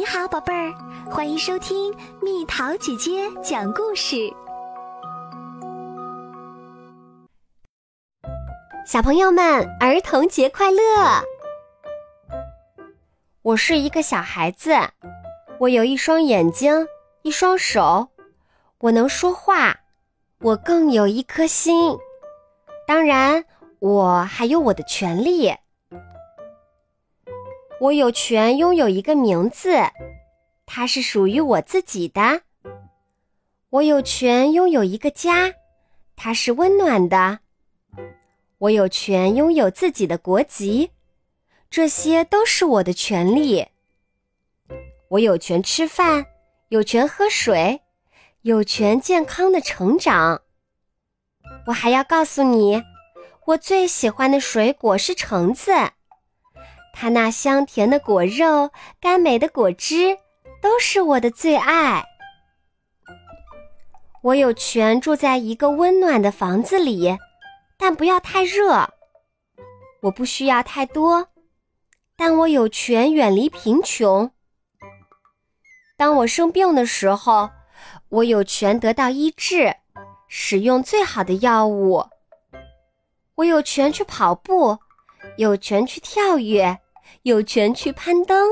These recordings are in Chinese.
你好，宝贝儿，欢迎收听蜜桃姐姐讲故事。小朋友们，儿童节快乐！我是一个小孩子，我有一双眼睛，一双手，我能说话，我更有一颗心。当然，我还有我的权利。我有权拥有一个名字，它是属于我自己的。我有权拥有一个家，它是温暖的。我有权拥有自己的国籍，这些都是我的权利。我有权吃饭，有权喝水，有权健康的成长。我还要告诉你，我最喜欢的水果是橙子。它那香甜的果肉、甘美的果汁，都是我的最爱。我有权住在一个温暖的房子里，但不要太热。我不需要太多，但我有权远离贫穷。当我生病的时候，我有权得到医治，使用最好的药物。我有权去跑步，有权去跳跃。有权去攀登，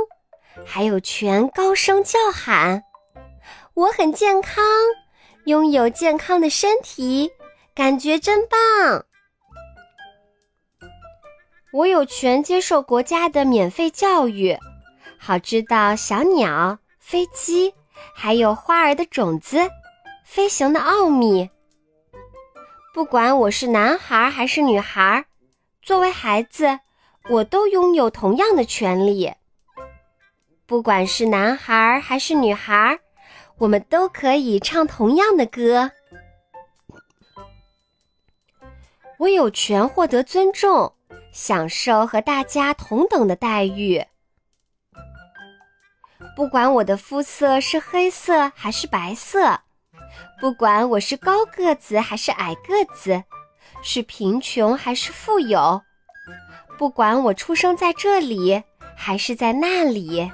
还有权高声叫喊。我很健康，拥有健康的身体，感觉真棒。我有权接受国家的免费教育，好知道小鸟、飞机，还有花儿的种子、飞行的奥秘。不管我是男孩还是女孩，作为孩子。我都拥有同样的权利，不管是男孩还是女孩，我们都可以唱同样的歌。我有权获得尊重，享受和大家同等的待遇。不管我的肤色是黑色还是白色，不管我是高个子还是矮个子，是贫穷还是富有。不管我出生在这里还是在那里，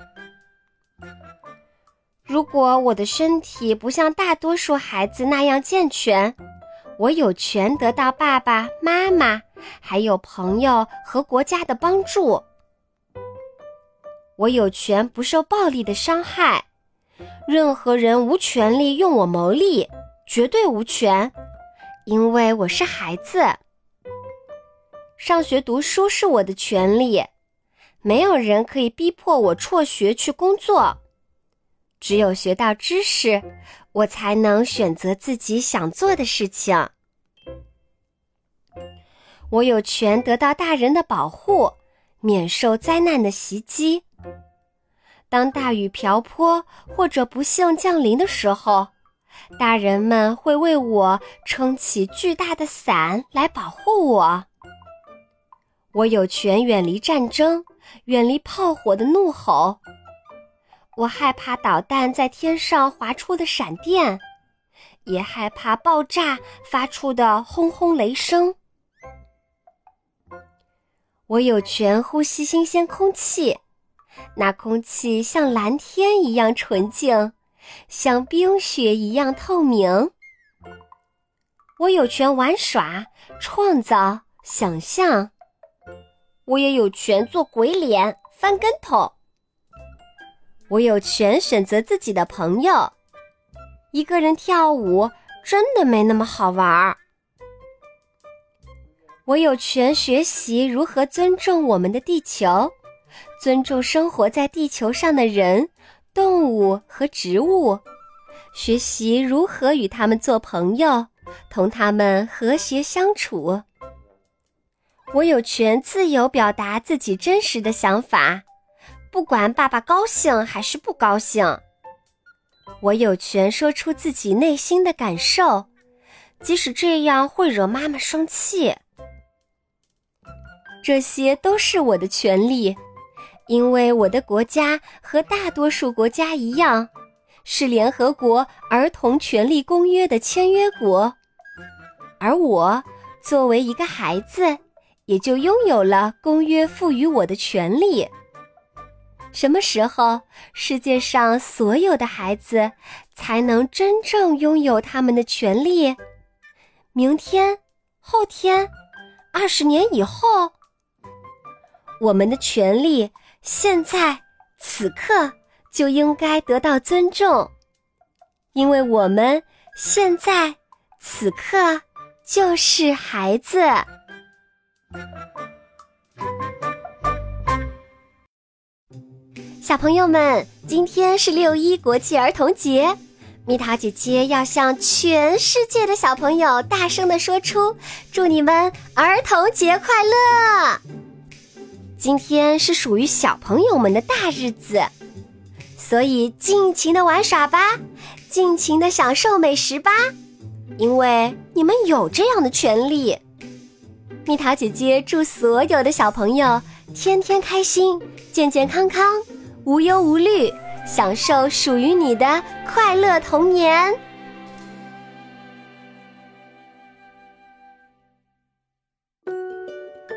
如果我的身体不像大多数孩子那样健全，我有权得到爸爸妈妈、还有朋友和国家的帮助。我有权不受暴力的伤害，任何人无权利用我牟利，绝对无权，因为我是孩子。上学读书是我的权利，没有人可以逼迫我辍学去工作。只有学到知识，我才能选择自己想做的事情。我有权得到大人的保护，免受灾难的袭击。当大雨瓢泼或者不幸降临的时候，大人们会为我撑起巨大的伞来保护我。我有权远离战争，远离炮火的怒吼。我害怕导弹在天上划出的闪电，也害怕爆炸发出的轰轰雷声。我有权呼吸新鲜空气，那空气像蓝天一样纯净，像冰雪一样透明。我有权玩耍、创造、想象。我也有权做鬼脸、翻跟头。我有权选择自己的朋友。一个人跳舞真的没那么好玩儿。我有权学习如何尊重我们的地球，尊重生活在地球上的人、动物和植物，学习如何与他们做朋友，同他们和谐相处。我有权自由表达自己真实的想法，不管爸爸高兴还是不高兴。我有权说出自己内心的感受，即使这样会惹妈妈生气。这些都是我的权利，因为我的国家和大多数国家一样，是联合国儿童权利公约的签约国，而我作为一个孩子。也就拥有了公约赋予我的权利。什么时候世界上所有的孩子才能真正拥有他们的权利？明天、后天、二十年以后，我们的权利现在此刻就应该得到尊重，因为我们现在此刻就是孩子。小朋友们，今天是六一国际儿童节，蜜桃姐姐要向全世界的小朋友大声的说出：祝你们儿童节快乐！今天是属于小朋友们的大日子，所以尽情的玩耍吧，尽情的享受美食吧，因为你们有这样的权利。蜜桃姐姐祝所有的小朋友天天开心，健健康康。无忧无虑，享受属于你的快乐童年。